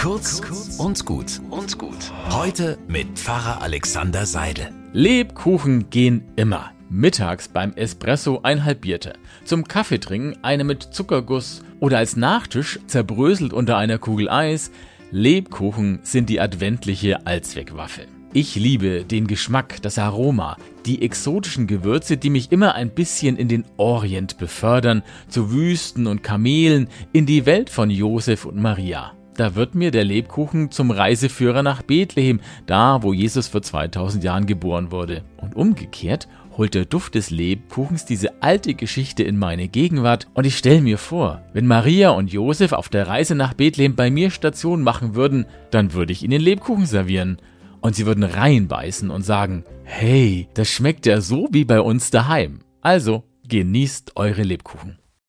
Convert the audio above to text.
Kurz und gut und gut. Heute mit Pfarrer Alexander Seidel. Lebkuchen gehen immer. Mittags beim Espresso ein halbierter, zum Kaffeetrinken eine mit Zuckerguss oder als Nachtisch zerbröselt unter einer Kugel Eis. Lebkuchen sind die adventliche Allzweckwaffe. Ich liebe den Geschmack, das Aroma, die exotischen Gewürze, die mich immer ein bisschen in den Orient befördern, zu Wüsten und Kamelen, in die Welt von Josef und Maria. Da wird mir der Lebkuchen zum Reiseführer nach Bethlehem, da wo Jesus vor 2000 Jahren geboren wurde. Und umgekehrt holt der Duft des Lebkuchens diese alte Geschichte in meine Gegenwart und ich stelle mir vor, wenn Maria und Josef auf der Reise nach Bethlehem bei mir Station machen würden, dann würde ich ihnen Lebkuchen servieren und sie würden reinbeißen und sagen, hey, das schmeckt ja so wie bei uns daheim. Also genießt eure Lebkuchen.